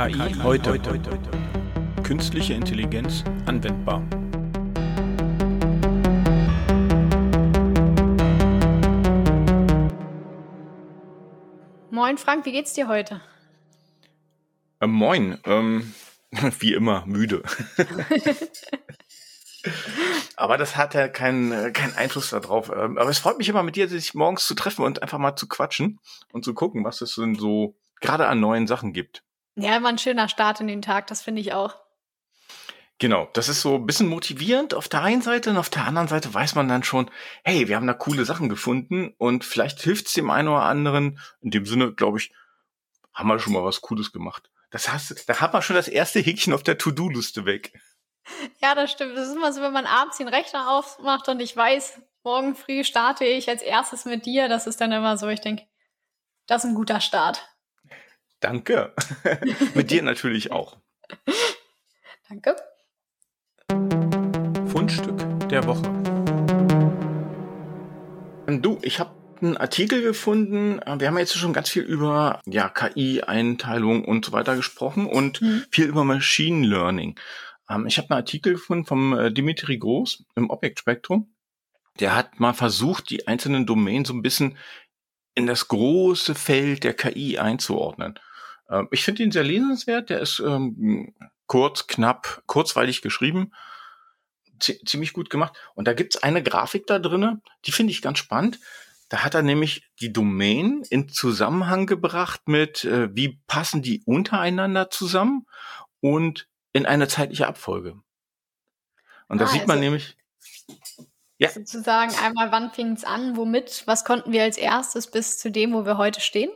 KI heute. Künstliche Intelligenz anwendbar. Moin Frank, wie geht's dir heute? Äh, moin, ähm, wie immer müde. Aber das hat ja keinen, äh, keinen Einfluss darauf. Ähm, aber es freut mich immer mit dir, sich morgens zu treffen und einfach mal zu quatschen und zu gucken, was es denn so gerade an neuen Sachen gibt. Ja, war ein schöner Start in den Tag, das finde ich auch. Genau, das ist so ein bisschen motivierend auf der einen Seite und auf der anderen Seite weiß man dann schon, hey, wir haben da coole Sachen gefunden und vielleicht hilft es dem einen oder anderen. In dem Sinne, glaube ich, haben wir schon mal was Cooles gemacht. Das heißt, da hat man schon das erste Häkchen auf der To-Do-Liste weg. Ja, das stimmt. Das ist immer so, wenn man abends den Rechner aufmacht und ich weiß, morgen früh starte ich als erstes mit dir. Das ist dann immer so, ich denke, das ist ein guter Start. Danke. mit dir natürlich auch. Danke. Fundstück der Woche. Du, ich habe einen Artikel gefunden. Wir haben jetzt schon ganz viel über ja, KI-Einteilung und so weiter gesprochen und mhm. viel über Machine Learning. Ähm, ich habe einen Artikel gefunden vom äh, Dimitri Groß im Object Spectrum. Der hat mal versucht, die einzelnen Domänen so ein bisschen in das große Feld der KI einzuordnen. Ähm, ich finde ihn sehr lesenswert. Der ist ähm, kurz, knapp, kurzweilig geschrieben. ziemlich gut gemacht. Und da gibt's eine Grafik da drinne, die finde ich ganz spannend. Da hat er nämlich die Domain in Zusammenhang gebracht mit, äh, wie passen die untereinander zusammen und in eine zeitliche Abfolge. Und da ah, sieht man also, nämlich. Ja. Sozusagen einmal, wann fing es an, womit, was konnten wir als erstes bis zu dem, wo wir heute stehen?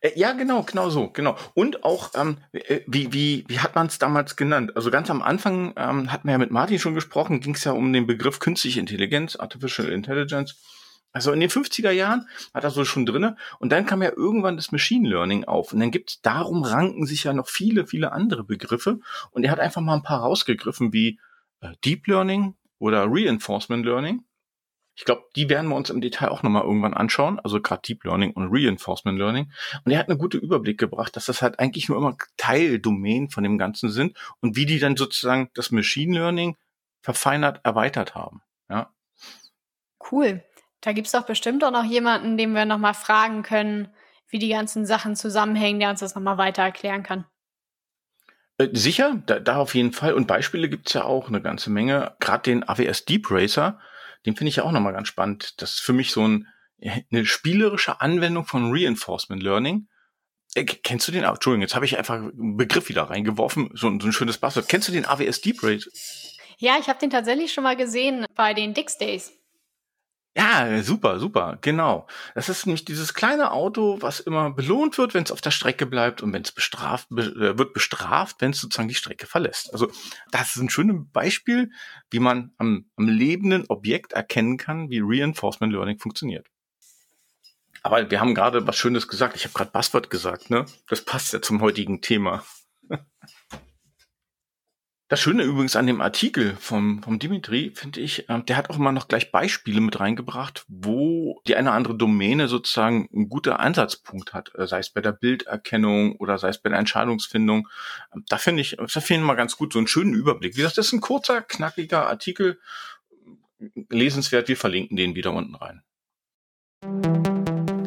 Äh, ja, genau, genau so, genau. Und auch, ähm, äh, wie, wie, wie hat man es damals genannt? Also ganz am Anfang ähm, hatten wir ja mit Martin schon gesprochen, ging es ja um den Begriff künstliche Intelligenz, Artificial Intelligence. Also in den 50er Jahren hat er so schon drinne und dann kam ja irgendwann das Machine Learning auf und dann gibt's darum ranken sich ja noch viele, viele andere Begriffe und er hat einfach mal ein paar rausgegriffen wie äh, Deep Learning oder Reinforcement Learning. Ich glaube, die werden wir uns im Detail auch nochmal irgendwann anschauen, also gerade Deep Learning und Reinforcement Learning. Und er hat einen guten Überblick gebracht, dass das halt eigentlich nur immer Teildomänen von dem Ganzen sind und wie die dann sozusagen das Machine Learning verfeinert erweitert haben. Ja. Cool. Da gibt's doch bestimmt auch noch jemanden, den wir nochmal fragen können, wie die ganzen Sachen zusammenhängen, der uns das nochmal weiter erklären kann. Äh, sicher, da, da auf jeden Fall. Und Beispiele gibt's ja auch eine ganze Menge. Gerade den AWS Deep Racer, den finde ich ja auch nochmal ganz spannend. Das ist für mich so ein, eine spielerische Anwendung von Reinforcement Learning. Äh, kennst du den? Entschuldigung, jetzt habe ich einfach einen Begriff wieder reingeworfen, so, so ein schönes Buzzword. Kennst du den AWS Deep Racer? Ja, ich habe den tatsächlich schon mal gesehen bei den Dix Days. Ja, super, super, genau. Das ist nämlich dieses kleine Auto, was immer belohnt wird, wenn es auf der Strecke bleibt und wenn es bestraft be äh, wird bestraft, wenn es sozusagen die Strecke verlässt. Also das ist ein schönes Beispiel, wie man am, am lebenden Objekt erkennen kann, wie Reinforcement Learning funktioniert. Aber wir haben gerade was Schönes gesagt. Ich habe gerade Buzzword gesagt, ne? Das passt ja zum heutigen Thema. Das Schöne übrigens an dem Artikel vom, vom Dimitri, finde ich, äh, der hat auch immer noch gleich Beispiele mit reingebracht, wo die eine oder andere Domäne sozusagen ein guter Ansatzpunkt hat, äh, sei es bei der Bilderkennung oder sei es bei der Entscheidungsfindung. Ähm, da finde ich, da finde ich mal ganz gut so einen schönen Überblick. Wie gesagt, das ist ein kurzer, knackiger Artikel, lesenswert. Wir verlinken den wieder unten rein.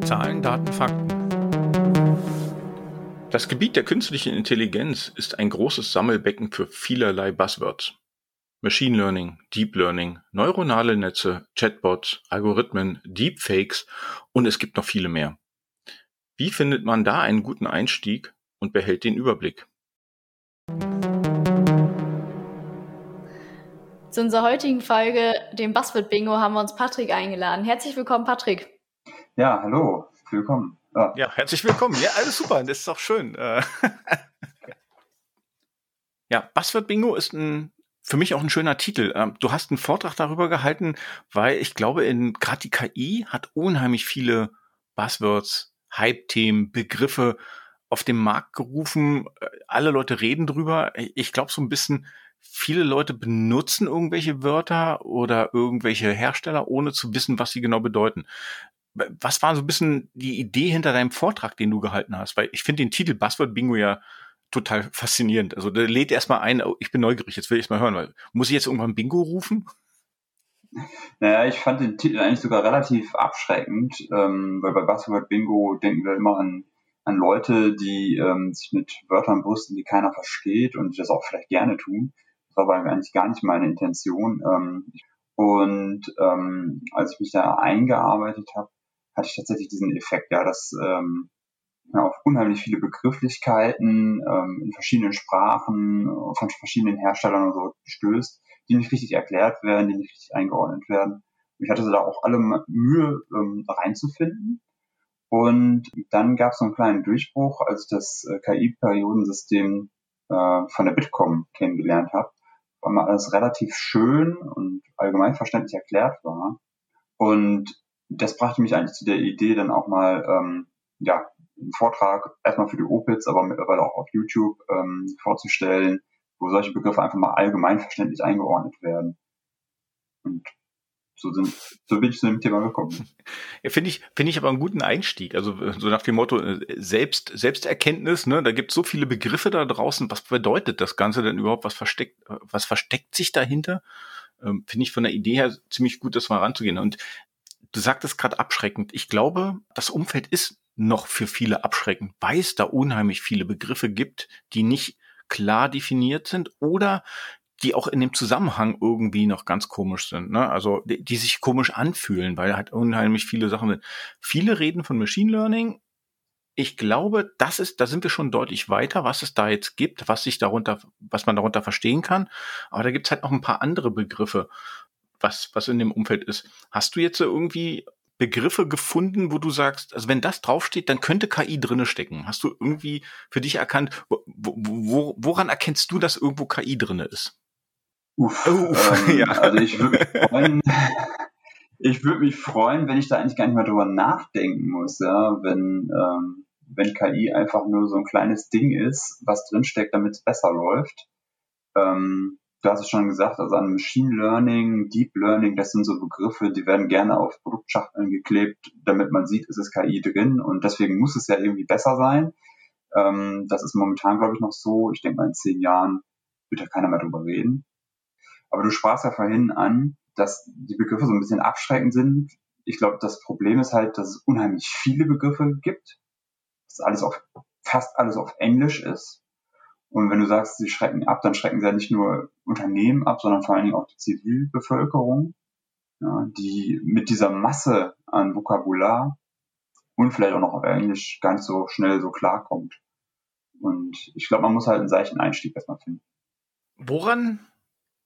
Zahlen, Daten, Fakten. Das Gebiet der künstlichen Intelligenz ist ein großes Sammelbecken für vielerlei Buzzwords. Machine Learning, Deep Learning, neuronale Netze, Chatbots, Algorithmen, Deepfakes und es gibt noch viele mehr. Wie findet man da einen guten Einstieg und behält den Überblick? Zu unserer heutigen Folge, dem Buzzword Bingo, haben wir uns Patrick eingeladen. Herzlich willkommen, Patrick. Ja, hallo, willkommen. Ja. ja, herzlich willkommen. Ja, alles super. Das ist doch schön. Äh. ja, Buzzword Bingo ist ein für mich auch ein schöner Titel. Ähm, du hast einen Vortrag darüber gehalten, weil ich glaube, in gerade die KI hat unheimlich viele Buzzwords, Hype-Themen, Begriffe auf den Markt gerufen. Äh, alle Leute reden drüber. Ich glaube so ein bisschen, viele Leute benutzen irgendwelche Wörter oder irgendwelche Hersteller, ohne zu wissen, was sie genau bedeuten was war so ein bisschen die Idee hinter deinem Vortrag, den du gehalten hast? Weil ich finde den Titel Buzzword Bingo ja total faszinierend. Also der lädt erstmal ein, oh, ich bin neugierig, jetzt will ich es mal hören, weil muss ich jetzt irgendwann Bingo rufen? Naja, ich fand den Titel eigentlich sogar relativ abschreckend, ähm, weil bei Buzzword Bingo denken wir immer an, an Leute, die ähm, sich mit Wörtern brüsten, die keiner versteht und das auch vielleicht gerne tun. Das war aber eigentlich gar nicht meine Intention. Ähm, und ähm, als ich mich da eingearbeitet habe, hatte ich tatsächlich diesen Effekt, ja, dass ähm, ja, auf unheimlich viele Begrifflichkeiten ähm, in verschiedenen Sprachen von verschiedenen Herstellern und so stößt, die nicht richtig erklärt werden, die nicht richtig eingeordnet werden. Ich hatte da auch alle Mühe ähm, reinzufinden. Und dann gab es so einen kleinen Durchbruch, als ich das äh, KI-Periodensystem äh, von der Bitkom kennengelernt habe, weil mal alles relativ schön und allgemein verständlich erklärt war. Und das brachte mich eigentlich zu der Idee, dann auch mal ähm, ja, einen Vortrag erstmal für die Opitz, aber mittlerweile auch auf YouTube ähm, vorzustellen, wo solche Begriffe einfach mal allgemein verständlich eingeordnet werden. Und so, sind, so bin ich zu dem Thema gekommen. Ja, finde ich, finde ich aber einen guten Einstieg. Also so nach dem Motto äh, Selbst, Selbsterkenntnis, ne, da gibt es so viele Begriffe da draußen. Was bedeutet das Ganze denn überhaupt? Was versteckt, was versteckt sich dahinter? Ähm, finde ich von der Idee her ziemlich gut, das mal ranzugehen. Und du sagtest gerade abschreckend. Ich glaube, das Umfeld ist noch für viele abschreckend, weil es da unheimlich viele Begriffe gibt, die nicht klar definiert sind oder die auch in dem Zusammenhang irgendwie noch ganz komisch sind, ne? Also die, die sich komisch anfühlen, weil halt unheimlich viele Sachen sind. Viele reden von Machine Learning. Ich glaube, das ist, da sind wir schon deutlich weiter, was es da jetzt gibt, was sich darunter, was man darunter verstehen kann. Aber da gibt's halt noch ein paar andere Begriffe, was, was in dem Umfeld ist. Hast du jetzt irgendwie Begriffe gefunden, wo du sagst, also wenn das draufsteht, dann könnte KI drinne stecken. Hast du irgendwie für dich erkannt, wo, wo, woran erkennst du, dass irgendwo KI drinne ist? Uff, Uff ähm, ja. Also ich würde mich freuen, ich würde mich freuen, wenn ich da eigentlich gar nicht mehr drüber nachdenken muss, ja, wenn, ähm, wenn KI einfach nur so ein kleines Ding ist, was drinsteckt, damit es besser läuft. Ähm, du hast es schon gesagt, also an Machine Learning, Deep Learning, das sind so Begriffe, die werden gerne auf Produktschachteln geklebt, damit man sieht, es ist KI drin und deswegen muss es ja irgendwie besser sein. Ähm, das ist momentan, glaube ich, noch so. Ich denke mal, in zehn Jahren wird ja keiner mehr drüber reden. Aber du sprachst ja vorhin an, dass die Begriffe so ein bisschen abschreckend sind. Ich glaube, das Problem ist halt, dass es unheimlich viele Begriffe gibt, dass alles auf, fast alles auf Englisch ist und wenn du sagst, sie schrecken ab, dann schrecken sie ja nicht nur Unternehmen ab, sondern vor allen Dingen auch die Zivilbevölkerung, ja, die mit dieser Masse an Vokabular und vielleicht auch noch auf Englisch gar nicht so schnell so klarkommt. Und ich glaube, man muss halt einen seichten Einstieg erstmal finden. Woran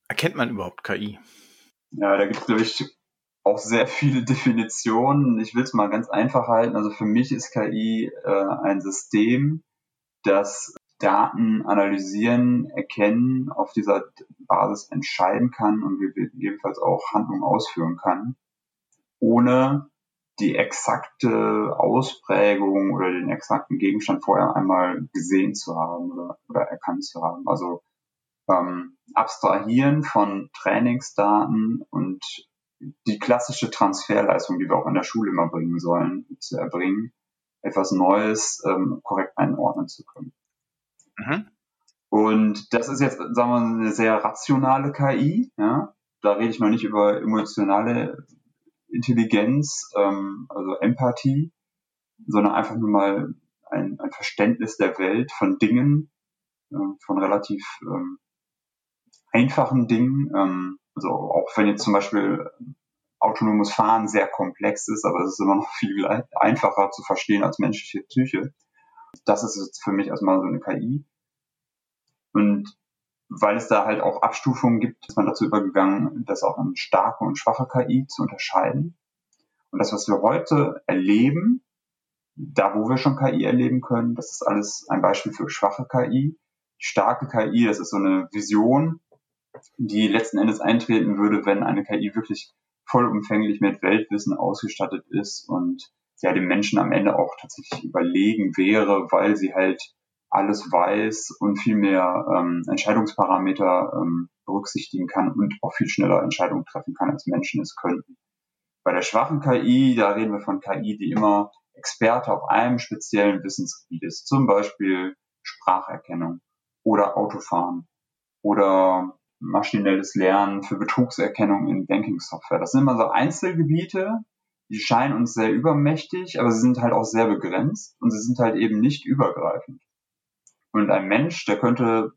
erkennt man überhaupt KI? Ja, da gibt es, glaube ich, auch sehr viele Definitionen. Ich will es mal ganz einfach halten. Also für mich ist KI äh, ein System, das Daten analysieren, erkennen, auf dieser Basis entscheiden kann und gegebenenfalls auch Handlungen ausführen kann, ohne die exakte Ausprägung oder den exakten Gegenstand vorher einmal gesehen zu haben oder, oder erkannt zu haben. Also ähm, abstrahieren von Trainingsdaten und die klassische Transferleistung, die wir auch in der Schule immer bringen sollen, zu erbringen, etwas Neues ähm, korrekt einordnen zu können. Mhm. Und das ist jetzt, sagen wir mal, eine sehr rationale KI. Ja? Da rede ich noch nicht über emotionale Intelligenz, ähm, also Empathie, sondern einfach nur mal ein, ein Verständnis der Welt von Dingen, äh, von relativ ähm, einfachen Dingen. Ähm, also auch wenn jetzt zum Beispiel autonomes Fahren sehr komplex ist, aber es ist immer noch viel einfacher zu verstehen als menschliche Psyche das ist jetzt für mich erstmal so eine KI. Und weil es da halt auch Abstufungen gibt, ist man dazu übergegangen, das auch in starke und schwache KI zu unterscheiden. Und das, was wir heute erleben, da wo wir schon KI erleben können, das ist alles ein Beispiel für schwache KI. Starke KI, das ist so eine Vision, die letzten Endes eintreten würde, wenn eine KI wirklich vollumfänglich mit Weltwissen ausgestattet ist und ja dem Menschen am Ende auch tatsächlich überlegen wäre, weil sie halt alles weiß und viel mehr ähm, Entscheidungsparameter ähm, berücksichtigen kann und auch viel schneller Entscheidungen treffen kann, als Menschen es könnten. Bei der schwachen KI, da reden wir von KI, die immer Experte auf einem speziellen Wissensgebiet ist, zum Beispiel Spracherkennung oder Autofahren oder maschinelles Lernen für Betrugserkennung in Banking-Software. Das sind immer so Einzelgebiete, die scheinen uns sehr übermächtig, aber sie sind halt auch sehr begrenzt und sie sind halt eben nicht übergreifend. Und ein Mensch, der könnte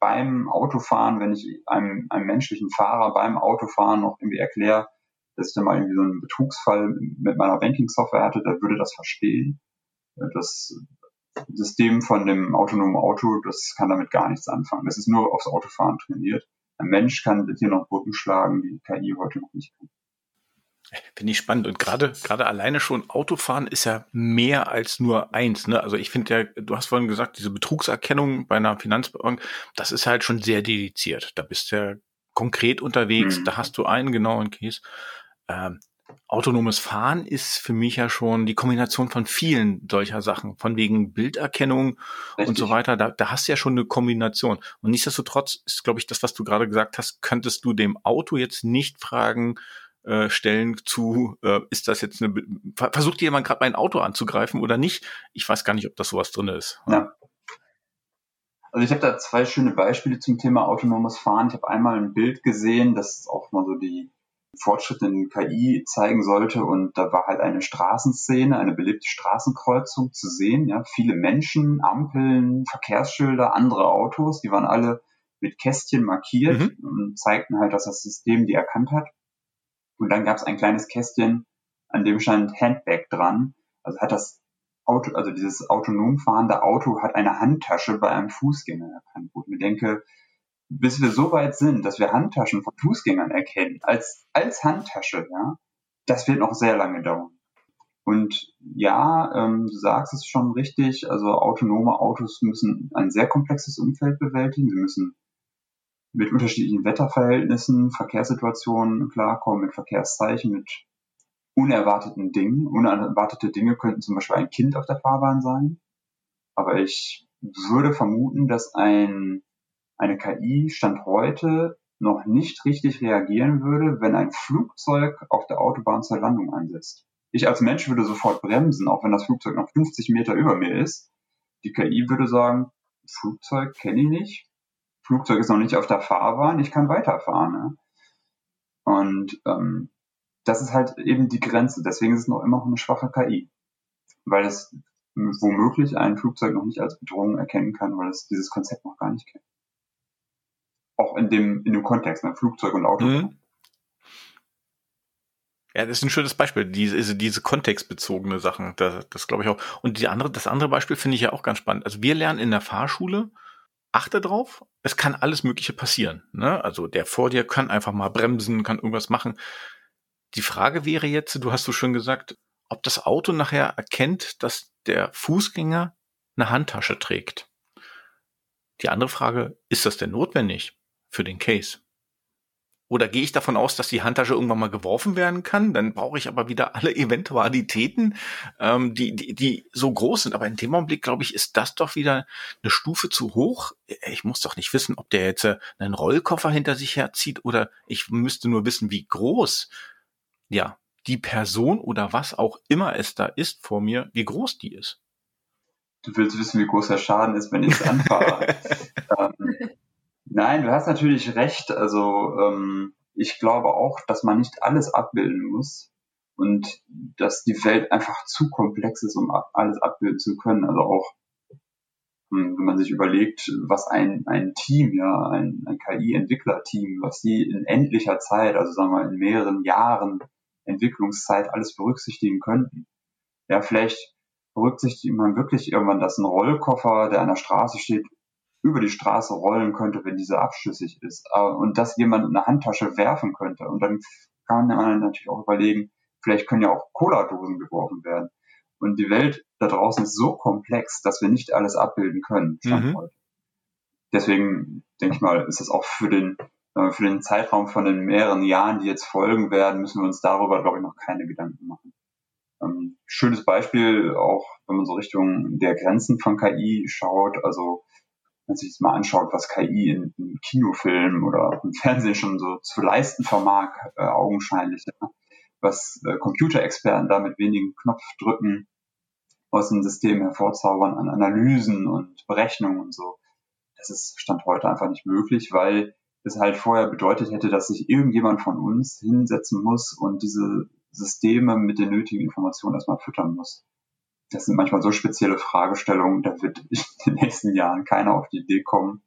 beim Autofahren, wenn ich einem, einem menschlichen Fahrer beim Autofahren noch irgendwie erkläre, dass ich da mal irgendwie so einen Betrugsfall mit meiner Banking-Software hatte, der würde das verstehen. Das System von dem autonomen Auto, das kann damit gar nichts anfangen. Das ist nur aufs Autofahren trainiert. Ein Mensch kann hier noch Brücken schlagen, die KI heute noch nicht kann. Finde ich spannend. Und gerade, gerade alleine schon Autofahren ist ja mehr als nur eins. Ne? Also ich finde ja, du hast vorhin gesagt, diese Betrugserkennung bei einer Finanzbank, das ist halt schon sehr dediziert. Da bist du ja konkret unterwegs, mhm. da hast du einen genauen Case. Ähm, autonomes Fahren ist für mich ja schon die Kombination von vielen solcher Sachen, von wegen Bilderkennung Richtig. und so weiter. Da, da hast du ja schon eine Kombination. Und nichtsdestotrotz ist, glaube ich, das, was du gerade gesagt hast, könntest du dem Auto jetzt nicht fragen, äh, stellen zu, äh, ist das jetzt eine, versucht jemand gerade mein Auto anzugreifen oder nicht? Ich weiß gar nicht, ob das sowas drin ist. Ja. Also ich habe da zwei schöne Beispiele zum Thema autonomes Fahren. Ich habe einmal ein Bild gesehen, das auch mal so die Fortschritte in KI zeigen sollte und da war halt eine Straßenszene, eine belebte Straßenkreuzung zu sehen. Ja, viele Menschen, Ampeln, Verkehrsschilder, andere Autos, die waren alle mit Kästchen markiert mhm. und zeigten halt, dass das System die erkannt hat. Und dann gab es ein kleines Kästchen, an dem stand Handbag dran. Also hat das Auto, also dieses autonom fahrende Auto hat eine Handtasche bei einem Fußgänger erkannt, wo ich mir denke, bis wir so weit sind, dass wir Handtaschen von Fußgängern erkennen, als, als Handtasche, ja, das wird noch sehr lange dauern. Und ja, ähm, du sagst es schon richtig, also autonome Autos müssen ein sehr komplexes Umfeld bewältigen. Sie müssen mit unterschiedlichen Wetterverhältnissen, Verkehrssituationen klarkommen, mit Verkehrszeichen, mit unerwarteten Dingen. Unerwartete Dinge könnten zum Beispiel ein Kind auf der Fahrbahn sein. Aber ich würde vermuten, dass ein, eine KI Stand heute noch nicht richtig reagieren würde, wenn ein Flugzeug auf der Autobahn zur Landung einsetzt. Ich als Mensch würde sofort bremsen, auch wenn das Flugzeug noch 50 Meter über mir ist. Die KI würde sagen, Flugzeug kenne ich nicht, Flugzeug ist noch nicht auf der Fahrbahn, ich kann weiterfahren. Ne? Und ähm, das ist halt eben die Grenze. Deswegen ist es noch immer noch eine schwache KI. Weil es womöglich ein Flugzeug noch nicht als Bedrohung erkennen kann, weil es dieses Konzept noch gar nicht kennt. Auch in dem, in dem Kontext, ne? Flugzeug und Auto. Mhm. Ja, das ist ein schönes Beispiel, diese, diese kontextbezogene Sachen, das, das glaube ich auch. Und die andere, das andere Beispiel finde ich ja auch ganz spannend. Also wir lernen in der Fahrschule, achte drauf, es kann alles Mögliche passieren. Ne? Also der vor dir kann einfach mal bremsen, kann irgendwas machen. Die Frage wäre jetzt, du hast so schön gesagt, ob das Auto nachher erkennt, dass der Fußgänger eine Handtasche trägt. Die andere Frage, ist das denn notwendig für den Case? Oder gehe ich davon aus, dass die Handtasche irgendwann mal geworfen werden kann? Dann brauche ich aber wieder alle Eventualitäten, ähm, die, die, die so groß sind. Aber in dem Augenblick, glaube ich, ist das doch wieder eine Stufe zu hoch. Ich muss doch nicht wissen, ob der jetzt äh, einen Rollkoffer hinter sich herzieht oder ich müsste nur wissen, wie groß, ja, die Person oder was auch immer es da ist vor mir, wie groß die ist. Du willst wissen, wie groß der Schaden ist, wenn ich es anfahre. ähm, Nein, du hast natürlich recht. Also ähm, ich glaube auch, dass man nicht alles abbilden muss und dass die Welt einfach zu komplex ist, um alles abbilden zu können. Also auch hm, wenn man sich überlegt, was ein, ein Team, ja, ein, ein KI-Entwicklerteam, was die in endlicher Zeit, also sagen wir in mehreren Jahren Entwicklungszeit alles berücksichtigen könnten. Ja, vielleicht berücksichtigt man wirklich irgendwann, dass ein Rollkoffer, der an der Straße steht, über die Straße rollen könnte, wenn diese abschüssig ist. Äh, und dass jemand eine Handtasche werfen könnte. Und dann kann man natürlich auch überlegen, vielleicht können ja auch Cola-Dosen geworfen werden. Und die Welt da draußen ist so komplex, dass wir nicht alles abbilden können. Mhm. Deswegen denke ich mal, ist es auch für den, äh, für den Zeitraum von den mehreren Jahren, die jetzt folgen werden, müssen wir uns darüber, glaube ich, noch keine Gedanken machen. Ähm, schönes Beispiel, auch wenn man so Richtung der Grenzen von KI schaut, also man sich das mal anschaut, was KI in, in Kinofilmen oder im Fernsehen schon so zu leisten vermag, äh, augenscheinlich, ja, was äh, Computerexperten da mit wenigen Knopfdrücken aus dem System hervorzaubern an Analysen und Berechnungen und so. Das ist Stand heute einfach nicht möglich, weil es halt vorher bedeutet hätte, dass sich irgendjemand von uns hinsetzen muss und diese Systeme mit den nötigen Informationen erstmal füttern muss. Das sind manchmal so spezielle Fragestellungen, da wird in den nächsten Jahren keiner auf die Idee kommen,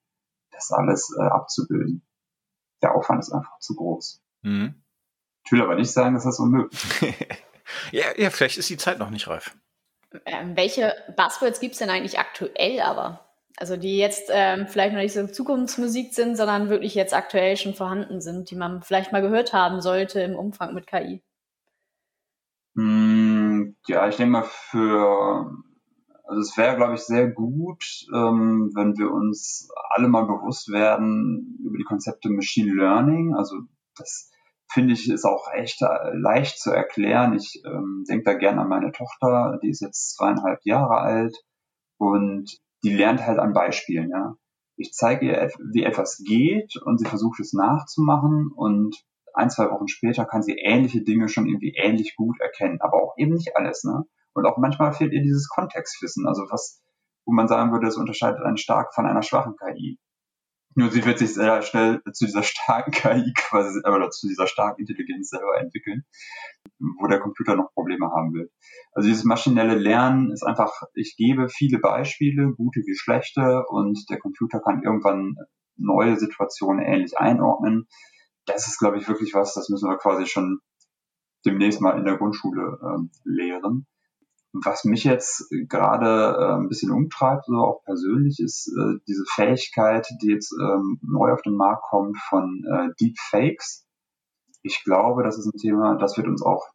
das alles äh, abzubilden. Der Aufwand ist einfach zu groß. Mhm. Ich will aber nicht sagen, dass das unmöglich ist. ja, ja, vielleicht ist die Zeit noch nicht reif. Ähm, welche Buzzwords gibt es denn eigentlich aktuell aber? Also die jetzt ähm, vielleicht noch nicht so Zukunftsmusik sind, sondern wirklich jetzt aktuell schon vorhanden sind, die man vielleicht mal gehört haben sollte im Umfang mit KI. Hm, ja, ich denke mal für, also es wäre, glaube ich, sehr gut, ähm, wenn wir uns alle mal bewusst werden über die Konzepte Machine Learning. Also das finde ich ist auch echt äh, leicht zu erklären. Ich ähm, denke da gerne an meine Tochter, die ist jetzt zweieinhalb Jahre alt und die lernt halt an Beispielen, ja. Ich zeige ihr, wie etwas geht und sie versucht es nachzumachen und ein, zwei Wochen später kann sie ähnliche Dinge schon irgendwie ähnlich gut erkennen, aber auch eben nicht alles, ne? Und auch manchmal fehlt ihr dieses Kontextwissen, also was, wo man sagen würde, es unterscheidet einen stark von einer schwachen KI. Nur sie wird sich sehr schnell zu dieser starken KI quasi, oder zu dieser starken Intelligenz selber entwickeln, wo der Computer noch Probleme haben wird. Also dieses maschinelle Lernen ist einfach, ich gebe viele Beispiele, gute wie schlechte, und der Computer kann irgendwann neue Situationen ähnlich einordnen. Das ist, glaube ich, wirklich was, das müssen wir quasi schon demnächst mal in der Grundschule ähm, lehren. Was mich jetzt gerade äh, ein bisschen umtreibt, so auch persönlich, ist äh, diese Fähigkeit, die jetzt ähm, neu auf den Markt kommt von äh, Deepfakes. Ich glaube, das ist ein Thema, das wird uns auch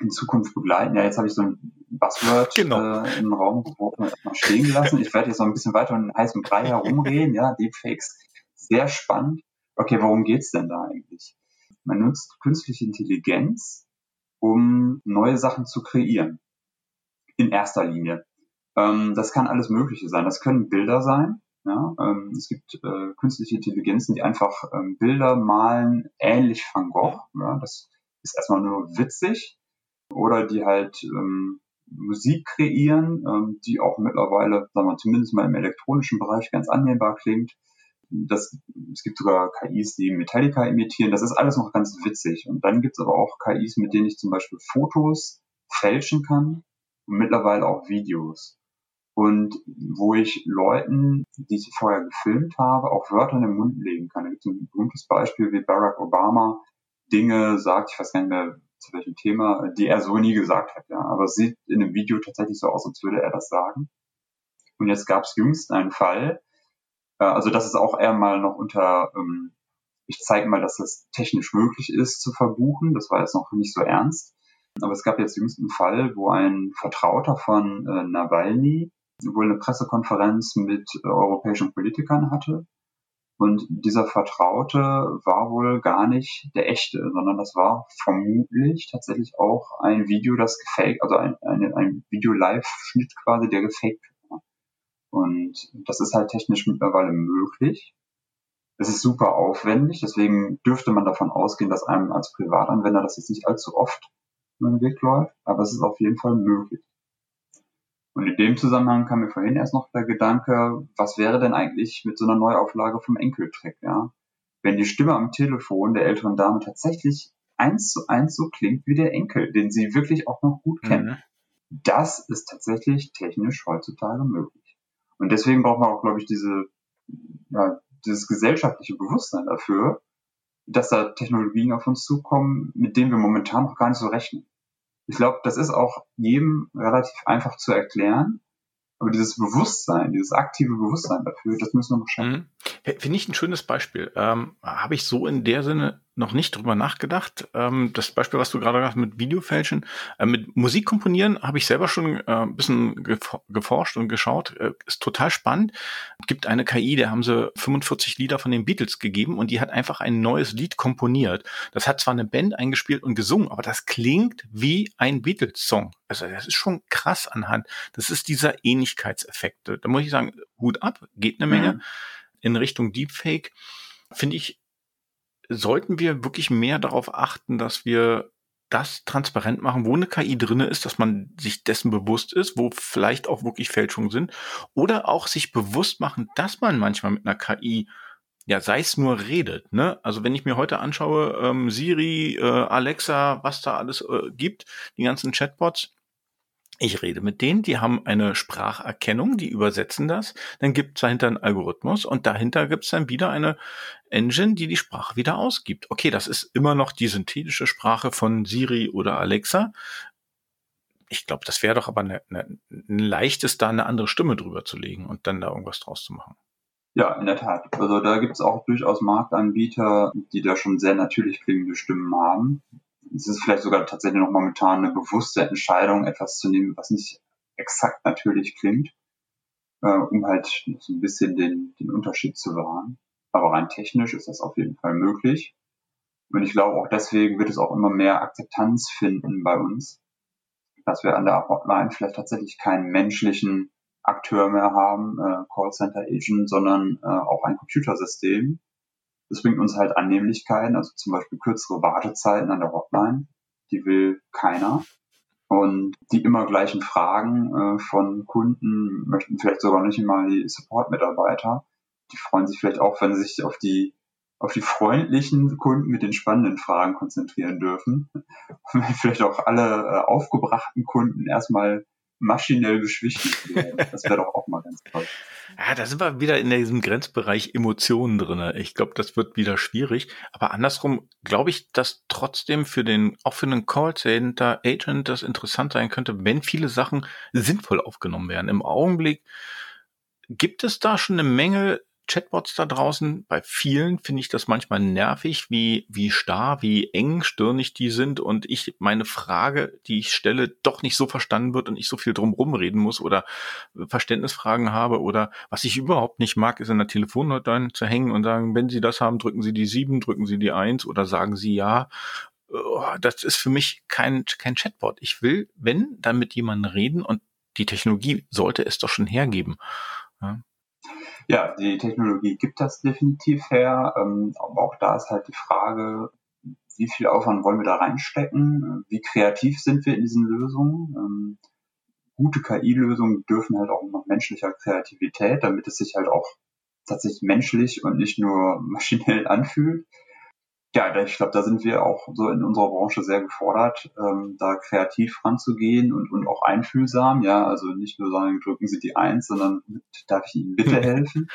in Zukunft begleiten. Ja, jetzt habe ich so ein Buzzword genau. äh, im Raum geworfen und erstmal stehen gelassen. Ich werde jetzt noch ein bisschen weiter in heißem Brei herumreden. Ja, Deepfakes, sehr spannend. Okay, worum geht's denn da eigentlich? Man nutzt künstliche Intelligenz, um neue Sachen zu kreieren in erster Linie. Ähm, das kann alles Mögliche sein. Das können Bilder sein. Ja? Ähm, es gibt äh, künstliche Intelligenzen, die einfach ähm, Bilder malen, ähnlich Van Gogh. Ja? Das ist erstmal nur witzig. Oder die halt ähm, Musik kreieren, ähm, die auch mittlerweile, sagen wir zumindest mal im elektronischen Bereich ganz annehmbar klingt. Das, es gibt sogar KIs, die Metallica imitieren. Das ist alles noch ganz witzig. Und dann gibt es aber auch KIs, mit denen ich zum Beispiel Fotos fälschen kann und mittlerweile auch Videos. Und wo ich Leuten, die ich vorher gefilmt habe, auch Wörter in den Mund legen kann. Da gibt es ein berühmtes Beispiel, wie Barack Obama Dinge sagt, ich weiß gar nicht mehr zu welchem Thema, die er so nie gesagt hat. Ja. Aber es sieht in dem Video tatsächlich so aus, als würde er das sagen. Und jetzt gab es jüngst einen Fall, also das ist auch eher mal noch unter, ähm, ich zeige mal, dass das technisch möglich ist zu verbuchen. Das war jetzt noch nicht so ernst. Aber es gab jetzt jüngst einen Fall, wo ein Vertrauter von äh, Nawalny wohl eine Pressekonferenz mit äh, europäischen Politikern hatte. Und dieser Vertraute war wohl gar nicht der echte, sondern das war vermutlich tatsächlich auch ein Video, das gefaked, also ein, ein, ein Video-Live-Schnitt quasi, der gefaked. Und das ist halt technisch mittlerweile möglich. Es ist super aufwendig, deswegen dürfte man davon ausgehen, dass einem als Privatanwender das jetzt nicht allzu oft den Weg läuft, aber es ist auf jeden Fall möglich. Und in dem Zusammenhang kam mir vorhin erst noch der Gedanke, was wäre denn eigentlich mit so einer Neuauflage vom Enkeltrick, ja? Wenn die Stimme am Telefon der älteren Dame tatsächlich eins zu eins so klingt wie der Enkel, den sie wirklich auch noch gut kennt. Mhm. Das ist tatsächlich technisch heutzutage möglich. Und deswegen braucht man auch, glaube ich, diese, ja, dieses gesellschaftliche Bewusstsein dafür, dass da Technologien auf uns zukommen, mit denen wir momentan noch gar nicht so rechnen. Ich glaube, das ist auch jedem relativ einfach zu erklären. Aber dieses Bewusstsein, dieses aktive Bewusstsein dafür, das müssen wir noch schaffen. Mhm. Finde ich ein schönes Beispiel. Ähm, Habe ich so in der Sinne noch nicht drüber nachgedacht. Ähm, das Beispiel, was du gerade gesagt hast mit Videofälschen, äh, mit Musik komponieren, habe ich selber schon äh, ein bisschen geforscht und geschaut. Äh, ist total spannend. Gibt eine KI, der haben sie 45 Lieder von den Beatles gegeben und die hat einfach ein neues Lied komponiert. Das hat zwar eine Band eingespielt und gesungen, aber das klingt wie ein Beatles-Song. Also das ist schon krass anhand. Das ist dieser Ähnlichkeitseffekt. Da muss ich sagen, Hut ab, geht eine Menge. Mhm. In Richtung Deepfake finde ich sollten wir wirklich mehr darauf achten, dass wir das transparent machen, wo eine KI drinne ist, dass man sich dessen bewusst ist, wo vielleicht auch wirklich Fälschungen sind, oder auch sich bewusst machen, dass man manchmal mit einer KI ja, sei es nur redet, ne? Also wenn ich mir heute anschaue, ähm, Siri, äh, Alexa, was da alles äh, gibt, die ganzen Chatbots, ich rede mit denen, die haben eine Spracherkennung, die übersetzen das, dann gibt es dahinter einen Algorithmus und dahinter gibt es dann wieder eine Engine, die die Sprache wieder ausgibt. Okay, das ist immer noch die synthetische Sprache von Siri oder Alexa. Ich glaube, das wäre doch aber eine, eine, ein leichtes, da eine andere Stimme drüber zu legen und dann da irgendwas draus zu machen. Ja, in der Tat. Also da gibt es auch durchaus Marktanbieter, die da schon sehr natürlich klingende Stimmen haben es ist vielleicht sogar tatsächlich noch momentan eine bewusste Entscheidung, etwas zu nehmen, was nicht exakt natürlich klingt, äh, um halt so ein bisschen den, den Unterschied zu wahren. Aber rein technisch ist das auf jeden Fall möglich. Und ich glaube auch deswegen wird es auch immer mehr Akzeptanz finden bei uns, dass wir an der Hotline vielleicht tatsächlich keinen menschlichen Akteur mehr haben, äh, Callcenter Agent, sondern äh, auch ein Computersystem, das bringt uns halt Annehmlichkeiten, also zum Beispiel kürzere Wartezeiten an der Hotline. Die will keiner. Und die immer gleichen Fragen äh, von Kunden möchten vielleicht sogar nicht immer die Support-Mitarbeiter. Die freuen sich vielleicht auch, wenn sie sich auf die auf die freundlichen Kunden mit den spannenden Fragen konzentrieren dürfen. Vielleicht auch alle äh, aufgebrachten Kunden erstmal maschinell beschwichtigt werden. Das wäre doch auch mal ganz toll. Ja, da sind wir wieder in diesem Grenzbereich Emotionen drin. Ich glaube, das wird wieder schwierig. Aber andersrum glaube ich, dass trotzdem für den, auch für einen Callcenter Agent das interessant sein könnte, wenn viele Sachen sinnvoll aufgenommen werden. Im Augenblick gibt es da schon eine Menge Chatbots da draußen, bei vielen finde ich das manchmal nervig, wie, wie starr, wie engstirnig die sind und ich meine Frage, die ich stelle, doch nicht so verstanden wird und ich so viel drumherum reden muss oder Verständnisfragen habe oder was ich überhaupt nicht mag, ist in der Telefonhotline zu hängen und sagen, wenn Sie das haben, drücken Sie die sieben, drücken Sie die eins oder sagen Sie ja. Oh, das ist für mich kein, kein Chatbot. Ich will, wenn, dann mit jemandem reden und die Technologie sollte es doch schon hergeben. Ja. Ja, die Technologie gibt das definitiv her. Ähm, aber auch da ist halt die Frage, wie viel Aufwand wollen wir da reinstecken? Wie kreativ sind wir in diesen Lösungen? Ähm, gute KI-Lösungen dürfen halt auch noch menschlicher Kreativität, damit es sich halt auch tatsächlich menschlich und nicht nur maschinell anfühlt ja, ich glaube, da sind wir auch so in unserer Branche sehr gefordert, ähm, da kreativ ranzugehen und, und auch einfühlsam, ja, also nicht nur sagen, drücken Sie die Eins, sondern darf ich Ihnen bitte helfen?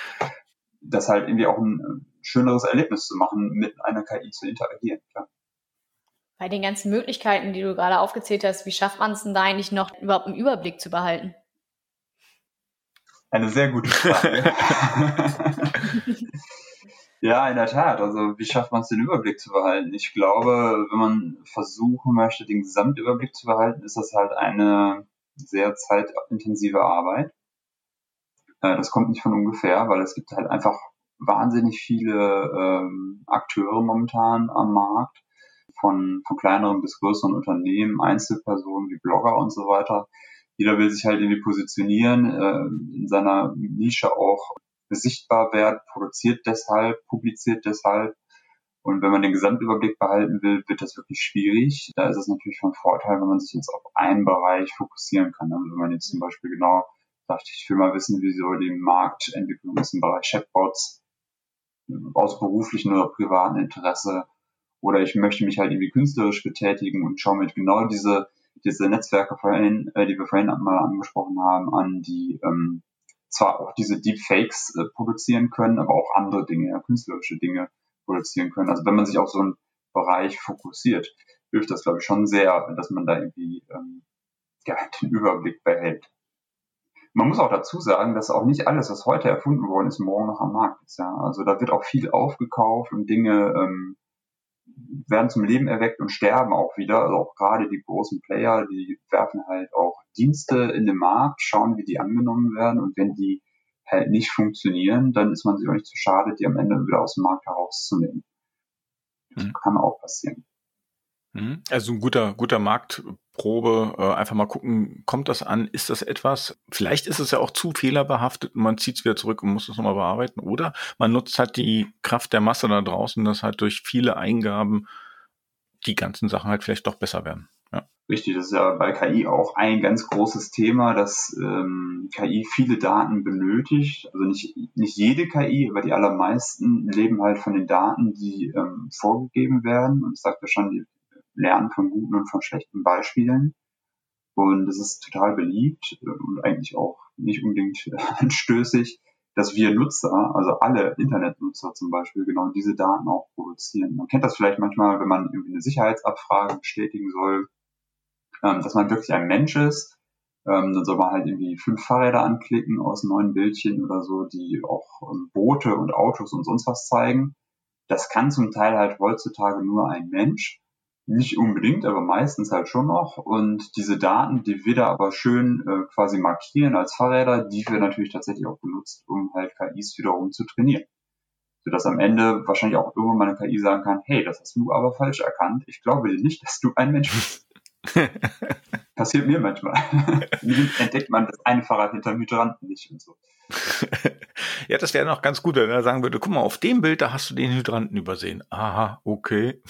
Das halt irgendwie auch ein äh, schöneres Erlebnis zu machen, mit einer KI zu interagieren, klar. Bei den ganzen Möglichkeiten, die du gerade aufgezählt hast, wie schafft man es denn da eigentlich noch überhaupt einen Überblick zu behalten? Eine sehr gute Frage. Ja, in der Tat. Also wie schafft man es, den Überblick zu behalten? Ich glaube, wenn man versuchen möchte, den Gesamtüberblick zu behalten, ist das halt eine sehr zeitintensive Arbeit. Äh, das kommt nicht von ungefähr, weil es gibt halt einfach wahnsinnig viele ähm, Akteure momentan am Markt, von, von kleineren bis größeren Unternehmen, Einzelpersonen wie Blogger und so weiter. Jeder will sich halt irgendwie positionieren, äh, in seiner Nische auch sichtbar werden, produziert deshalb, publiziert deshalb. Und wenn man den Gesamtüberblick behalten will, wird das wirklich schwierig. Da ist es natürlich von Vorteil, wenn man sich jetzt auf einen Bereich fokussieren kann. Also wenn man jetzt zum Beispiel genau sagt, ich will mal wissen, wie so die Marktentwicklung ist im Bereich Chatbots aus beruflichen oder privaten Interesse. Oder ich möchte mich halt irgendwie künstlerisch betätigen und schaue mir genau diese, diese Netzwerke vorhin, äh, die wir vorhin mal angesprochen haben, an, die ähm, zwar auch diese Deepfakes äh, produzieren können, aber auch andere Dinge, künstlerische Dinge produzieren können. Also wenn man sich auf so einen Bereich fokussiert, hilft das, glaube ich, schon sehr, dass man da irgendwie ähm, ja, den Überblick behält. Man muss auch dazu sagen, dass auch nicht alles, was heute erfunden worden ist, morgen noch am Markt ist. Ja. Also da wird auch viel aufgekauft und Dinge ähm, werden zum Leben erweckt und sterben auch wieder. Also auch gerade die großen Player, die werfen halt auch Dienste in den Markt, schauen, wie die angenommen werden und wenn die halt nicht funktionieren, dann ist man sich auch nicht zu schade, die am Ende wieder aus dem Markt herauszunehmen. Das mhm. kann auch passieren. Mhm. Also ein guter, guter Marktprobe, äh, einfach mal gucken, kommt das an, ist das etwas? Vielleicht ist es ja auch zu fehlerbehaftet und man zieht es wieder zurück und muss es nochmal bearbeiten. Oder man nutzt halt die Kraft der Masse da draußen, das halt durch viele Eingaben die ganzen Sachen halt vielleicht doch besser werden. Ja. Richtig, das ist ja bei KI auch ein ganz großes Thema, dass ähm, KI viele Daten benötigt. Also nicht, nicht jede KI, aber die allermeisten leben halt von den Daten, die ähm, vorgegeben werden. Und ich sagte schon, die lernen von guten und von schlechten Beispielen. Und es ist total beliebt und eigentlich auch nicht unbedingt anstößig, dass wir Nutzer, also alle Internetnutzer zum Beispiel, genau diese Daten auch produzieren. Man kennt das vielleicht manchmal, wenn man irgendwie eine Sicherheitsabfrage bestätigen soll, ähm, dass man wirklich ein Mensch ist. Ähm, dann soll man halt irgendwie fünf Fahrräder anklicken aus neun Bildchen oder so, die auch ähm, Boote und Autos und sonst was zeigen. Das kann zum Teil halt heutzutage nur ein Mensch. Nicht unbedingt, aber meistens halt schon noch. Und diese Daten, die wir da aber schön äh, quasi markieren als Fahrräder, die wir natürlich tatsächlich auch benutzt, um halt KIs wiederum zu trainieren. Sodass am Ende wahrscheinlich auch irgendwann mal eine KI sagen kann, hey, das hast du aber falsch erkannt. Ich glaube dir nicht, dass du ein Mensch bist. Passiert mir manchmal. entdeckt man das eine Fahrrad hinterm Hydranten nicht und so. ja, das wäre noch ganz gut, wenn er sagen würde, guck mal, auf dem Bild, da hast du den Hydranten übersehen. Aha, okay.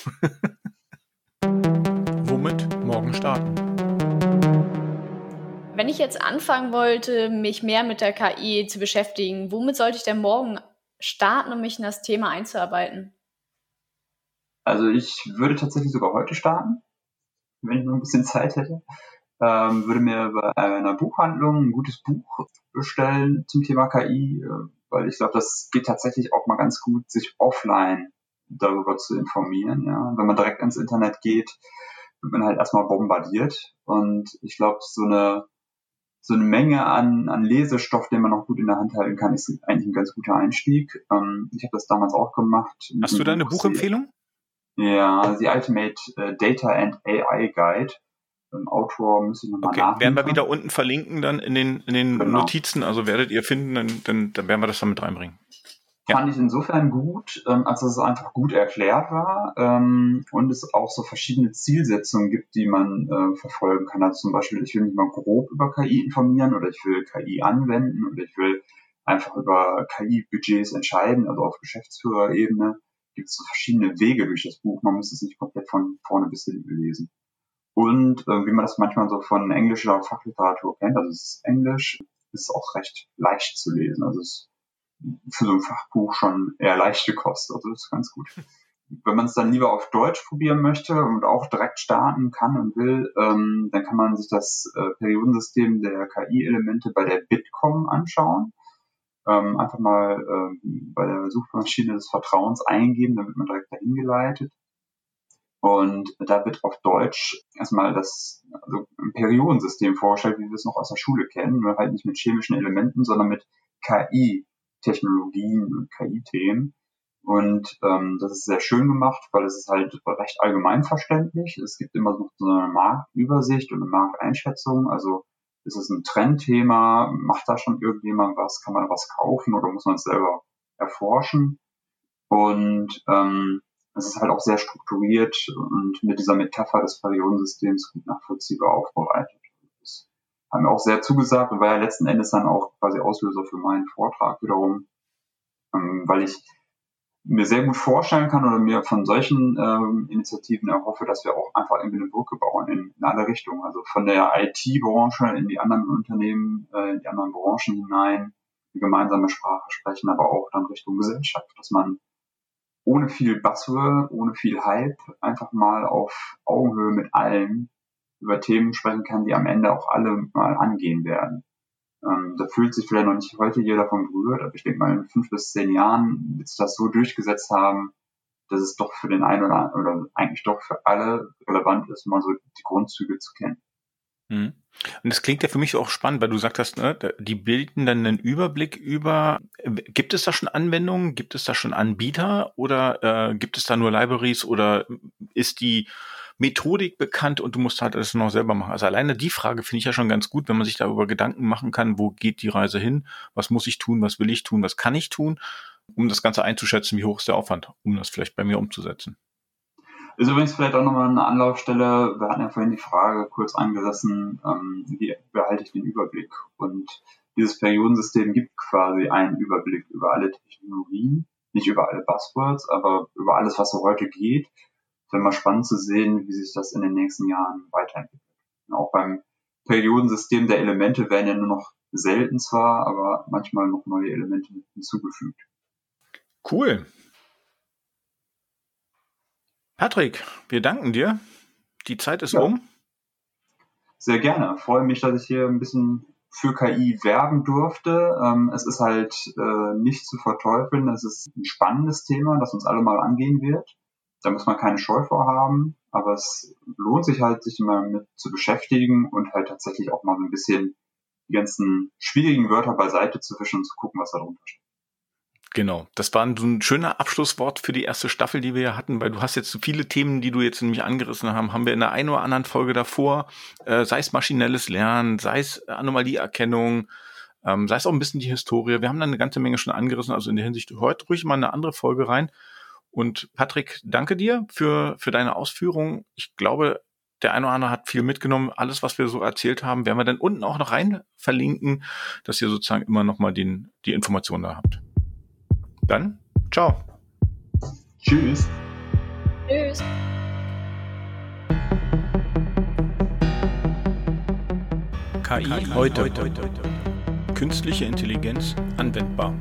Morgen starten? Wenn ich jetzt anfangen wollte, mich mehr mit der KI zu beschäftigen, womit sollte ich denn morgen starten, um mich in das Thema einzuarbeiten? Also ich würde tatsächlich sogar heute starten wenn ich noch ein bisschen Zeit hätte. Ähm, würde mir bei einer Buchhandlung ein gutes Buch bestellen zum Thema KI, äh, weil ich glaube, das geht tatsächlich auch mal ganz gut, sich offline darüber zu informieren. Ja? Wenn man direkt ins Internet geht, wird man halt erstmal bombardiert. Und ich glaube, so eine so eine Menge an, an Lesestoff, den man noch gut in der Hand halten kann, ist eigentlich ein ganz guter Einstieg. Ähm, ich habe das damals auch gemacht. Hast du da eine Buchempfehlung? Ja, The Ultimate äh, Data and AI Guide. Im Autor müsste ich nochmal okay. nachdenken. Werden wir wieder unten verlinken dann in den, in den genau. Notizen, also werdet ihr finden, dann, dann, dann werden wir das dann mit reinbringen. Ja. Fand ich insofern gut, ähm, als es einfach gut erklärt war ähm, und es auch so verschiedene Zielsetzungen gibt, die man äh, verfolgen kann. Also zum Beispiel, ich will mich mal grob über KI informieren oder ich will KI anwenden oder ich will einfach über KI-Budgets entscheiden, also auf Geschäftsführerebene gibt es so verschiedene Wege durch das Buch. Man muss es nicht komplett von vorne bis hinten lesen. Und äh, wie man das manchmal so von englischer Fachliteratur kennt, also es ist Englisch, ist auch recht leicht zu lesen. Also es für so ein Fachbuch schon eher leichte Kost. Also das ist ganz gut. Wenn man es dann lieber auf Deutsch probieren möchte und auch direkt starten kann und will, ähm, dann kann man sich das äh, Periodensystem der KI-Elemente bei der Bitkom anschauen ähm, einfach mal ähm, bei der Suchmaschine des Vertrauens eingeben, wird man direkt dahin geleitet. Und da wird auf Deutsch erstmal das also ein Periodensystem vorgestellt, wie wir es noch aus der Schule kennen, nur halt nicht mit chemischen Elementen, sondern mit KI-Technologien und KI-Themen. Und ähm, das ist sehr schön gemacht, weil es ist halt recht allgemein verständlich. Es gibt immer noch so eine Marktübersicht und eine Markteinschätzung. Also ist es ein Trendthema? Macht da schon irgendjemand was? Kann man was kaufen oder muss man es selber erforschen? Und ähm, es ist halt auch sehr strukturiert und mit dieser Metapher des Periodensystems gut nachvollziehbar aufbereitet. Haben mir auch sehr zugesagt und war ja letzten Endes dann auch quasi Auslöser für meinen Vortrag wiederum, ähm, weil ich mir sehr gut vorstellen kann oder mir von solchen ähm, Initiativen erhoffe, dass wir auch einfach irgendwie eine Brücke bauen in, in alle Richtungen. Also von der IT-Branche in die anderen Unternehmen, äh, in die anderen Branchen hinein, die gemeinsame Sprache sprechen, aber auch dann Richtung Gesellschaft, dass man ohne viel Buzzword, ohne viel Hype einfach mal auf Augenhöhe mit allen über Themen sprechen kann, die am Ende auch alle mal angehen werden. Ähm, da fühlt sich vielleicht noch nicht heute jeder von berührt, aber ich denke mal, in fünf bis zehn Jahren wird sich das so durchgesetzt haben, dass es doch für den einen oder, oder eigentlich doch für alle relevant ist, mal so die Grundzüge zu kennen. Mhm. Und das klingt ja für mich auch spannend, weil du gesagt hast, ne, die bilden dann einen Überblick über, gibt es da schon Anwendungen, gibt es da schon Anbieter oder äh, gibt es da nur Libraries oder ist die Methodik bekannt und du musst halt alles noch selber machen. Also alleine die Frage finde ich ja schon ganz gut, wenn man sich darüber Gedanken machen kann, wo geht die Reise hin, was muss ich tun, was will ich tun, was kann ich tun, um das Ganze einzuschätzen, wie hoch ist der Aufwand, um das vielleicht bei mir umzusetzen. Ist übrigens vielleicht auch nochmal eine Anlaufstelle. Wir hatten ja vorhin die Frage kurz angesessen, ähm, wie behalte ich den Überblick? Und dieses Periodensystem gibt quasi einen Überblick über alle Technologien, nicht über alle Buzzwords, aber über alles, was so heute geht wäre mal spannend zu sehen, wie sich das in den nächsten Jahren weiterentwickelt. Auch beim Periodensystem der Elemente werden ja nur noch selten zwar, aber manchmal noch neue Elemente hinzugefügt. Cool. Patrick, wir danken dir. Die Zeit ist ja. um. Sehr gerne. Freue mich, dass ich hier ein bisschen für KI werben durfte. Ähm, es ist halt äh, nicht zu verteufeln. Es ist ein spannendes Thema, das uns alle mal angehen wird. Da muss man keine Scheu vorhaben, aber es lohnt sich halt, sich mal mit zu beschäftigen und halt tatsächlich auch mal so ein bisschen die ganzen schwierigen Wörter beiseite zu wischen und zu gucken, was da drunter steht. Genau, das war ein schöner Abschlusswort für die erste Staffel, die wir ja hatten, weil du hast jetzt so viele Themen, die du jetzt nämlich angerissen haben, haben wir in der einen oder anderen Folge davor, äh, sei es maschinelles Lernen, sei es Anomalieerkennung, ähm, sei es auch ein bisschen die Historie. Wir haben da eine ganze Menge schon angerissen, also in der Hinsicht heute ruhig mal eine andere Folge rein. Und Patrick, danke dir für, für deine Ausführungen. Ich glaube, der eine oder andere hat viel mitgenommen. Alles, was wir so erzählt haben, werden wir dann unten auch noch rein verlinken, dass ihr sozusagen immer noch mal den, die Informationen da habt. Dann, ciao. Tschüss. Tschüss. KI heute. Künstliche Intelligenz anwendbar.